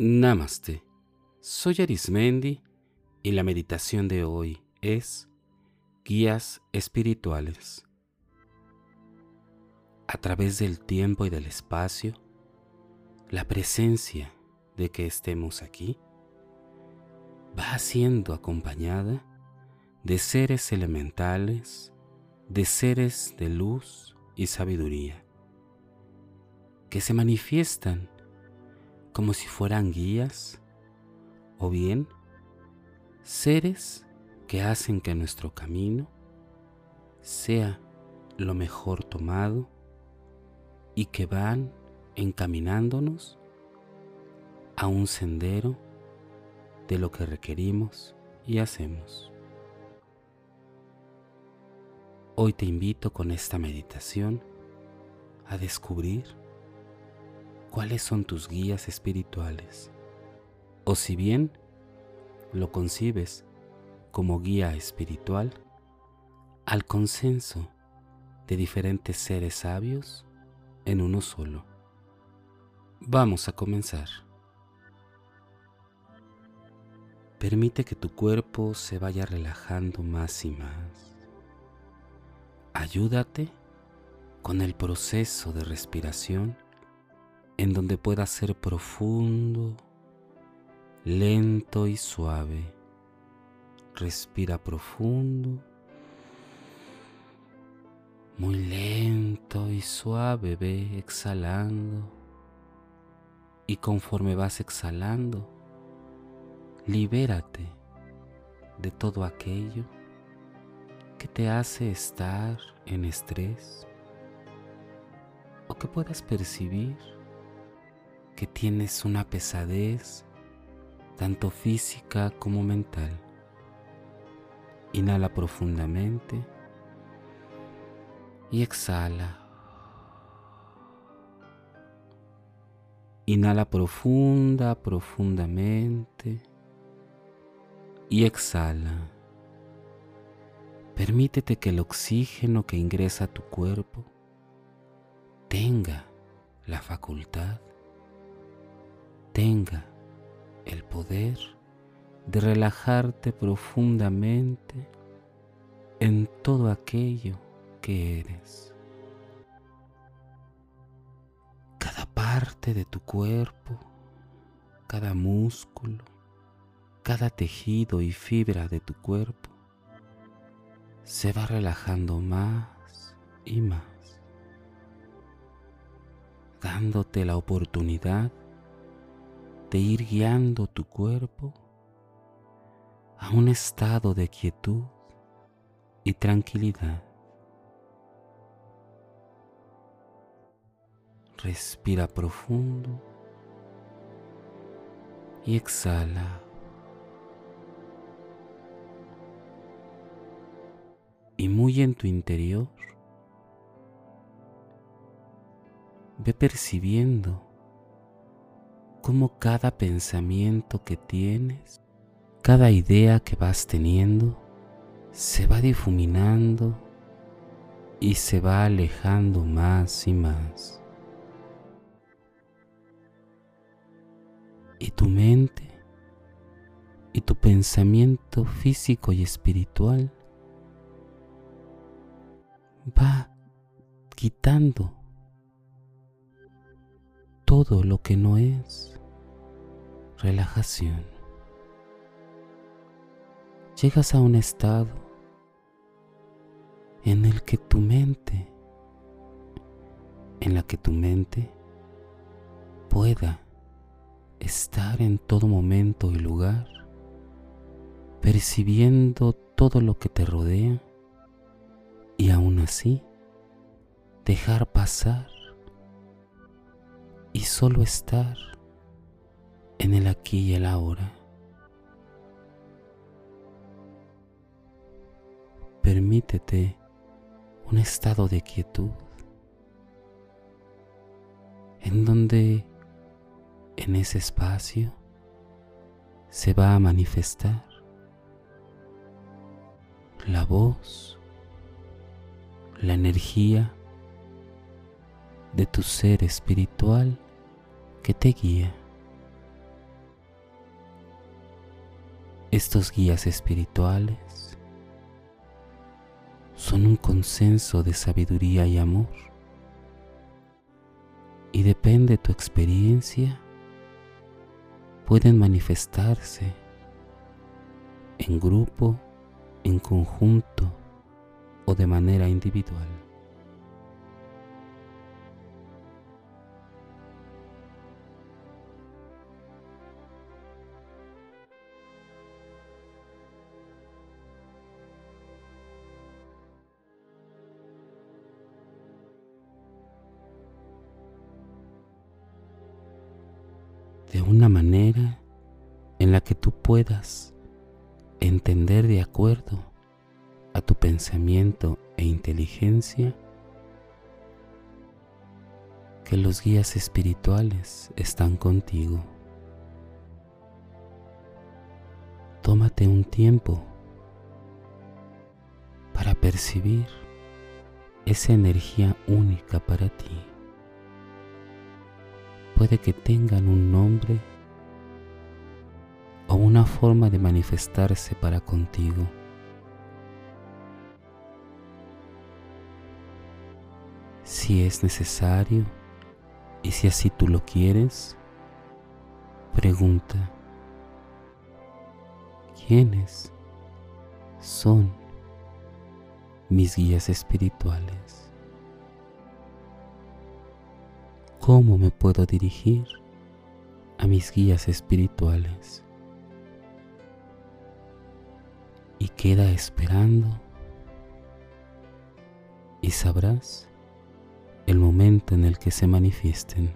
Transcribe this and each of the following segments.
Namaste. Soy Arismendi y la meditación de hoy es Guías Espirituales. A través del tiempo y del espacio, la presencia de que estemos aquí va siendo acompañada de seres elementales, de seres de luz y sabiduría, que se manifiestan como si fueran guías o bien seres que hacen que nuestro camino sea lo mejor tomado y que van encaminándonos a un sendero de lo que requerimos y hacemos. Hoy te invito con esta meditación a descubrir cuáles son tus guías espirituales. O si bien lo concibes como guía espiritual, al consenso de diferentes seres sabios en uno solo. Vamos a comenzar. Permite que tu cuerpo se vaya relajando más y más. Ayúdate con el proceso de respiración en donde pueda ser profundo, lento y suave. Respira profundo, muy lento y suave, ve exhalando. Y conforme vas exhalando, libérate de todo aquello que te hace estar en estrés o que puedas percibir tienes una pesadez tanto física como mental. Inhala profundamente y exhala. Inhala profunda, profundamente y exhala. Permítete que el oxígeno que ingresa a tu cuerpo tenga la facultad tenga el poder de relajarte profundamente en todo aquello que eres. Cada parte de tu cuerpo, cada músculo, cada tejido y fibra de tu cuerpo se va relajando más y más, dándote la oportunidad de ir guiando tu cuerpo a un estado de quietud y tranquilidad. Respira profundo y exhala. Y muy en tu interior, ve percibiendo cómo cada pensamiento que tienes, cada idea que vas teniendo, se va difuminando y se va alejando más y más. Y tu mente y tu pensamiento físico y espiritual va quitando todo lo que no es relajación. Llegas a un estado en el que tu mente, en la que tu mente pueda estar en todo momento y lugar, percibiendo todo lo que te rodea y aún así dejar pasar y solo estar en el aquí y el ahora. Permítete un estado de quietud en donde en ese espacio se va a manifestar la voz, la energía de tu ser espiritual que te guía Estos guías espirituales son un consenso de sabiduría y amor. Y depende de tu experiencia, pueden manifestarse en grupo, en conjunto o de manera individual. De una manera en la que tú puedas entender de acuerdo a tu pensamiento e inteligencia que los guías espirituales están contigo. Tómate un tiempo para percibir esa energía única para ti puede que tengan un nombre o una forma de manifestarse para contigo. Si es necesario y si así tú lo quieres, pregunta, ¿quiénes son mis guías espirituales? ¿Cómo me puedo dirigir a mis guías espirituales? Y queda esperando y sabrás el momento en el que se manifiesten.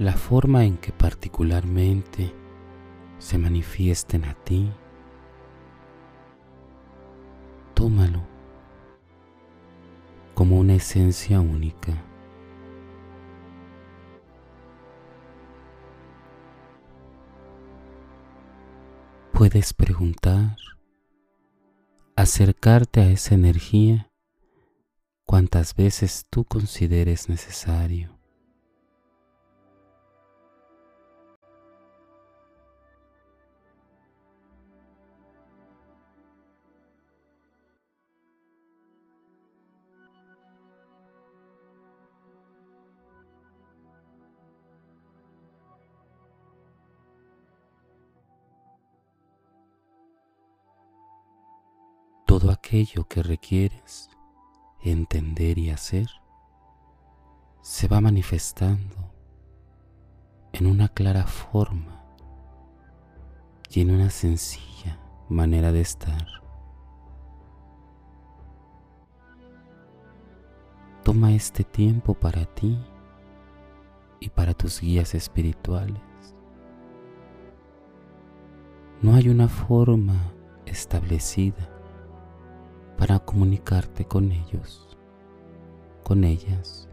La forma en que particularmente se manifiesten a ti, tómalo como una esencia única. Puedes preguntar, acercarte a esa energía cuantas veces tú consideres necesario. Aquello que requieres entender y hacer se va manifestando en una clara forma y en una sencilla manera de estar. Toma este tiempo para ti y para tus guías espirituales. No hay una forma establecida para comunicarte con ellos, con ellas,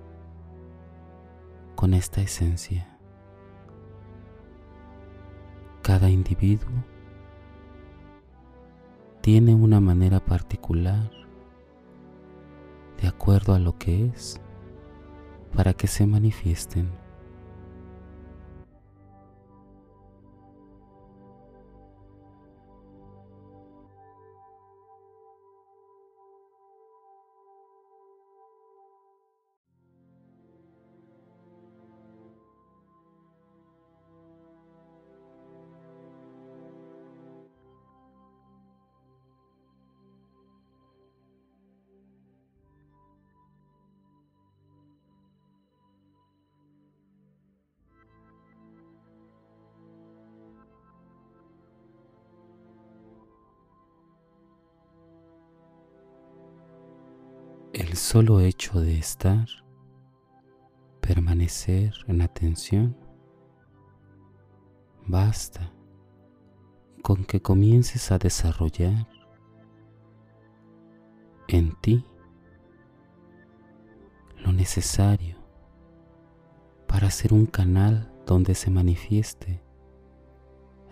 con esta esencia. Cada individuo tiene una manera particular de acuerdo a lo que es para que se manifiesten. Solo hecho de estar, permanecer en atención, basta con que comiences a desarrollar en ti lo necesario para ser un canal donde se manifieste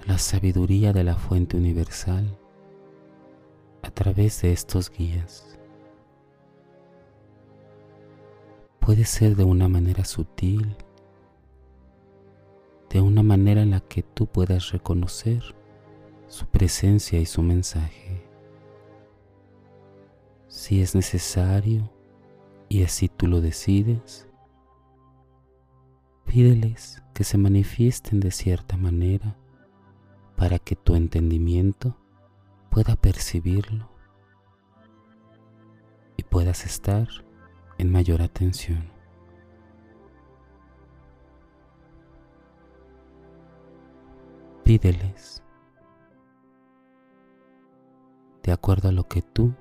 la sabiduría de la fuente universal a través de estos guías. Puede ser de una manera sutil, de una manera en la que tú puedas reconocer su presencia y su mensaje. Si es necesario y así tú lo decides, pídeles que se manifiesten de cierta manera para que tu entendimiento pueda percibirlo y puedas estar en mayor atención. Pídeles de acuerdo a lo que tú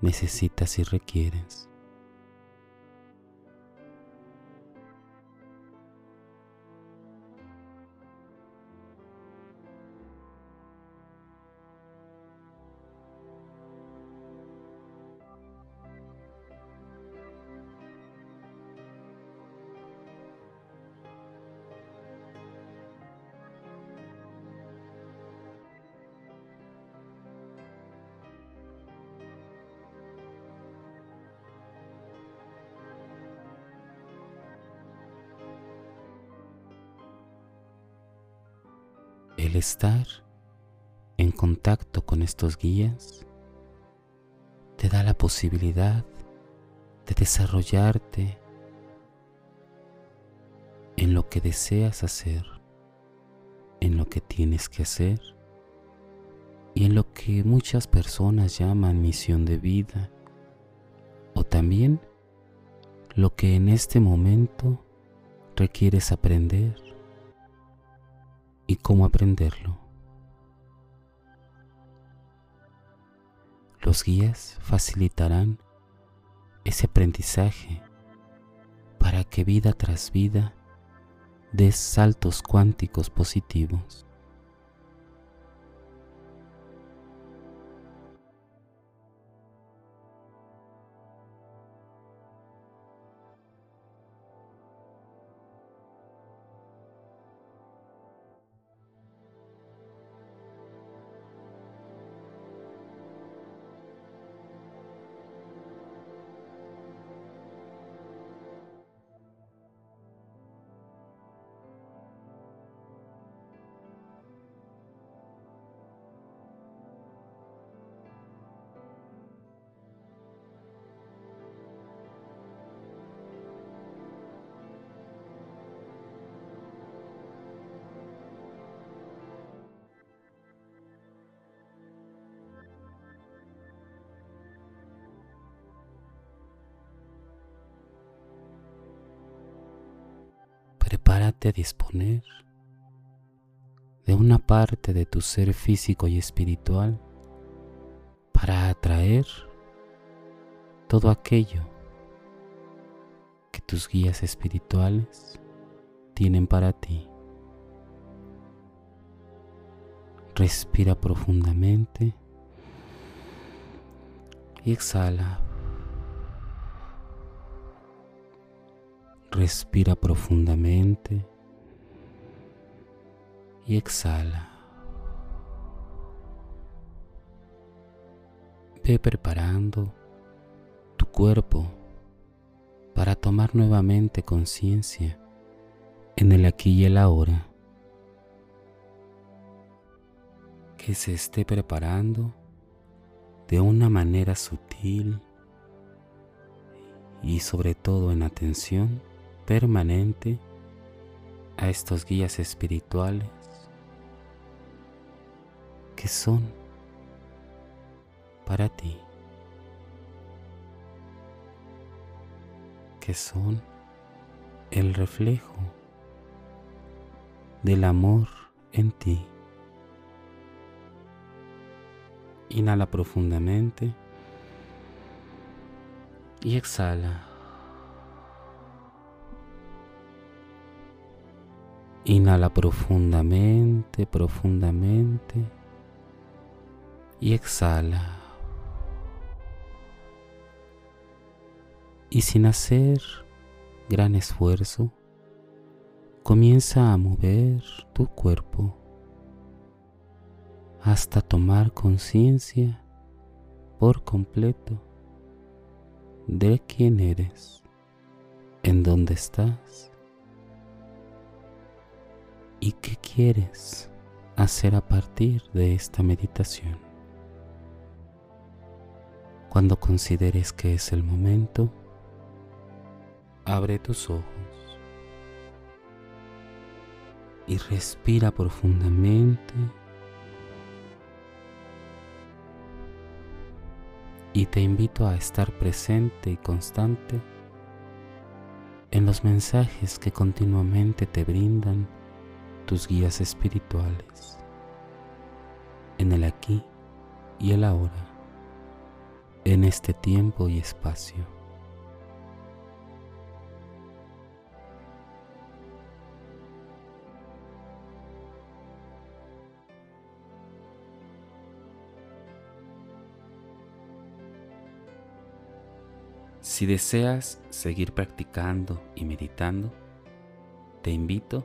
necesitas y requieres. El estar en contacto con estos guías te da la posibilidad de desarrollarte en lo que deseas hacer, en lo que tienes que hacer y en lo que muchas personas llaman misión de vida o también lo que en este momento requieres aprender y cómo aprenderlo. Los guías facilitarán ese aprendizaje para que vida tras vida des saltos cuánticos positivos. Prepárate a disponer de una parte de tu ser físico y espiritual para atraer todo aquello que tus guías espirituales tienen para ti. Respira profundamente y exhala Respira profundamente y exhala. Ve preparando tu cuerpo para tomar nuevamente conciencia en el aquí y el ahora. Que se esté preparando de una manera sutil y sobre todo en atención permanente a estos guías espirituales que son para ti, que son el reflejo del amor en ti. Inhala profundamente Y exhala. Inhala profundamente, profundamente. Y exhala. Y sin hacer gran esfuerzo, comienza a mover tu cuerpo hasta tomar conciencia por completo de quién eres, en dónde estás y qué quieres hacer a partir de esta meditación. Cuando consideres que es el momento, abre tus ojos y respira profundamente y te invito a estar presente y constante en los mensajes que continuamente te brindan tus guías espirituales, en el aquí y el ahora, en este tiempo y espacio. Si deseas seguir practicando y meditando, te invito